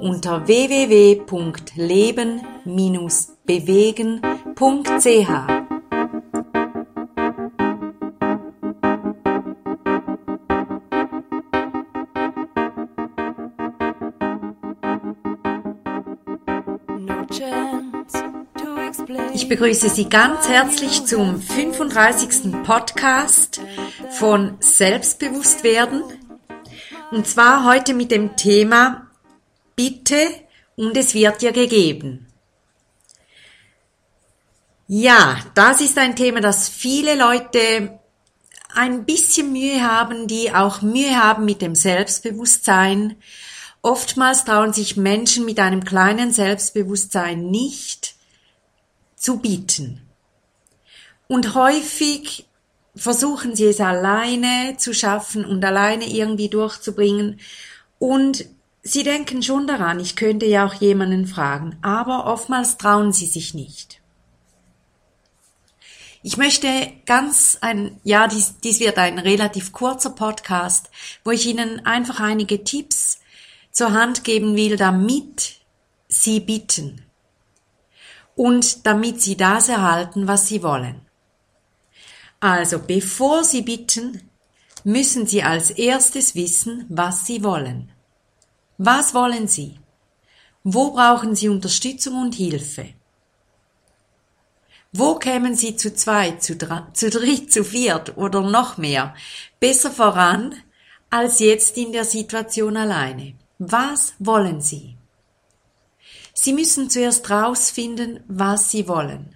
unter www.leben-bewegen.ch. Ich begrüße Sie ganz herzlich zum 35. Podcast von Selbstbewusstwerden. Und zwar heute mit dem Thema Bitte und es wird dir gegeben. Ja, das ist ein Thema, das viele Leute ein bisschen Mühe haben, die auch Mühe haben mit dem Selbstbewusstsein. Oftmals trauen sich Menschen mit einem kleinen Selbstbewusstsein nicht zu bieten. Und häufig versuchen sie es alleine zu schaffen und alleine irgendwie durchzubringen. Und sie denken schon daran, ich könnte ja auch jemanden fragen, aber oftmals trauen sie sich nicht. Ich möchte ganz ein, ja, dies, dies wird ein relativ kurzer Podcast, wo ich Ihnen einfach einige Tipps zur Hand geben will, damit Sie bitten und damit Sie das erhalten, was Sie wollen. Also bevor Sie bitten, müssen Sie als erstes wissen, was Sie wollen. Was wollen Sie? Wo brauchen Sie Unterstützung und Hilfe? Wo kämen Sie zu zweit, zu, zu dritt, zu viert oder noch mehr besser voran als jetzt in der Situation alleine? Was wollen Sie? Sie müssen zuerst rausfinden, was Sie wollen.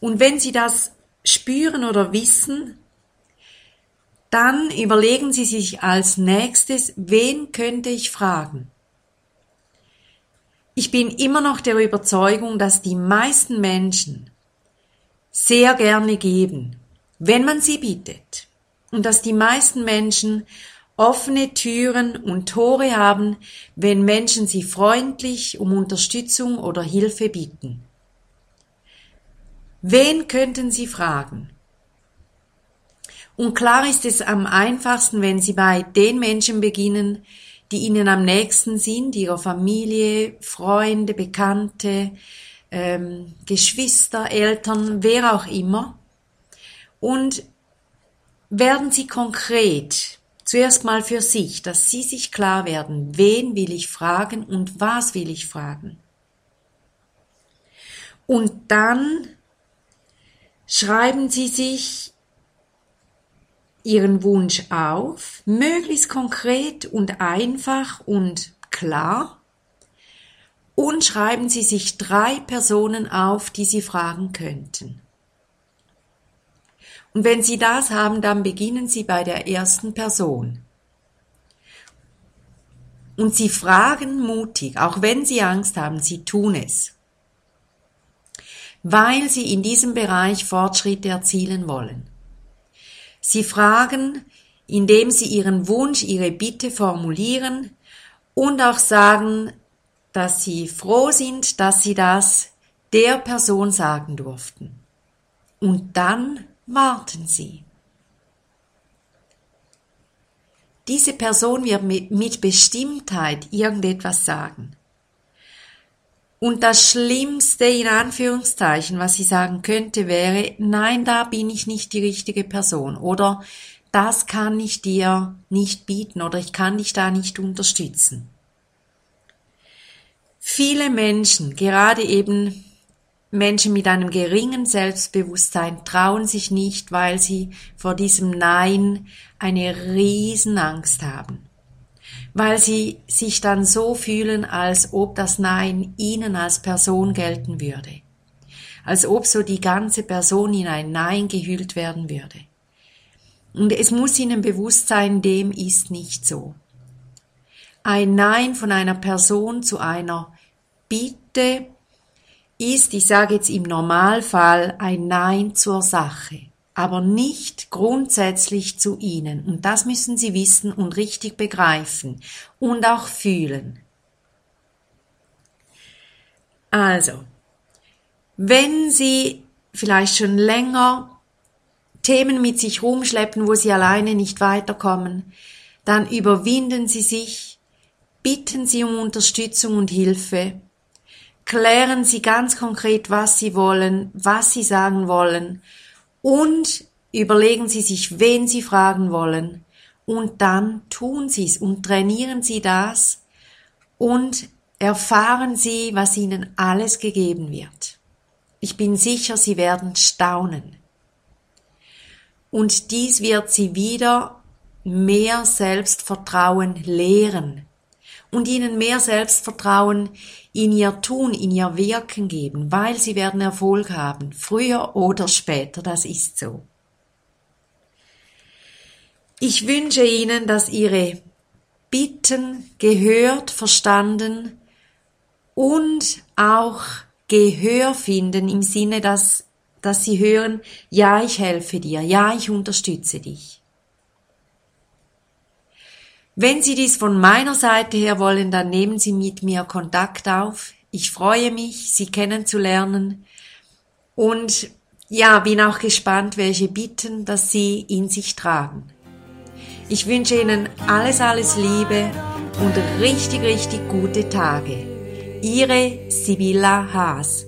Und wenn Sie das spüren oder wissen, dann überlegen Sie sich als nächstes, wen könnte ich fragen? Ich bin immer noch der Überzeugung, dass die meisten Menschen sehr gerne geben, wenn man sie bittet. Und dass die meisten Menschen offene Türen und Tore haben, wenn Menschen sie freundlich um Unterstützung oder Hilfe bitten. Wen könnten Sie fragen? Und klar ist es am einfachsten, wenn Sie bei den Menschen beginnen, die Ihnen am nächsten sind, Ihrer Familie, Freunde, Bekannte, ähm, Geschwister, Eltern, wer auch immer. Und werden Sie konkret, zuerst mal für sich, dass Sie sich klar werden, wen will ich fragen und was will ich fragen. Und dann schreiben Sie sich Ihren Wunsch auf, möglichst konkret und einfach und klar, und schreiben Sie sich drei Personen auf, die Sie fragen könnten. Und wenn Sie das haben, dann beginnen Sie bei der ersten Person. Und Sie fragen mutig, auch wenn Sie Angst haben, Sie tun es weil sie in diesem Bereich Fortschritte erzielen wollen. Sie fragen, indem sie ihren Wunsch, ihre Bitte formulieren und auch sagen, dass sie froh sind, dass sie das der Person sagen durften. Und dann warten sie. Diese Person wird mit Bestimmtheit irgendetwas sagen. Und das Schlimmste in Anführungszeichen, was sie sagen könnte, wäre, nein, da bin ich nicht die richtige Person oder das kann ich dir nicht bieten oder ich kann dich da nicht unterstützen. Viele Menschen, gerade eben Menschen mit einem geringen Selbstbewusstsein, trauen sich nicht, weil sie vor diesem Nein eine Riesenangst haben weil sie sich dann so fühlen, als ob das Nein ihnen als Person gelten würde, als ob so die ganze Person in ein Nein gehüllt werden würde. Und es muss ihnen bewusst sein, dem ist nicht so. Ein Nein von einer Person zu einer Bitte ist, ich sage jetzt im Normalfall, ein Nein zur Sache, aber nicht grundsätzlich zu Ihnen. Und das müssen Sie wissen und richtig begreifen und auch fühlen. Also, wenn Sie vielleicht schon länger Themen mit sich rumschleppen, wo Sie alleine nicht weiterkommen, dann überwinden Sie sich, bitten Sie um Unterstützung und Hilfe, klären Sie ganz konkret, was Sie wollen, was Sie sagen wollen und überlegen Sie sich, wen Sie fragen wollen und dann tun Sie es und trainieren Sie das und erfahren Sie, was Ihnen alles gegeben wird. Ich bin sicher, Sie werden staunen. Und dies wird Sie wieder mehr Selbstvertrauen lehren und Ihnen mehr Selbstvertrauen in Ihr Tun, in Ihr Wirken geben, weil Sie werden Erfolg haben, früher oder später, das ist so. Ich wünsche Ihnen, dass Ihre Bitten gehört, verstanden und auch Gehör finden im Sinne, dass, dass sie hören, ja, ich helfe dir, ja, ich unterstütze dich. Wenn Sie dies von meiner Seite her wollen, dann nehmen Sie mit mir Kontakt auf. Ich freue mich, Sie kennenzulernen und ja, bin auch gespannt, welche Bitten, dass Sie in sich tragen. Ich wünsche Ihnen alles, alles Liebe und richtig, richtig gute Tage. Ihre Sibylla Haas.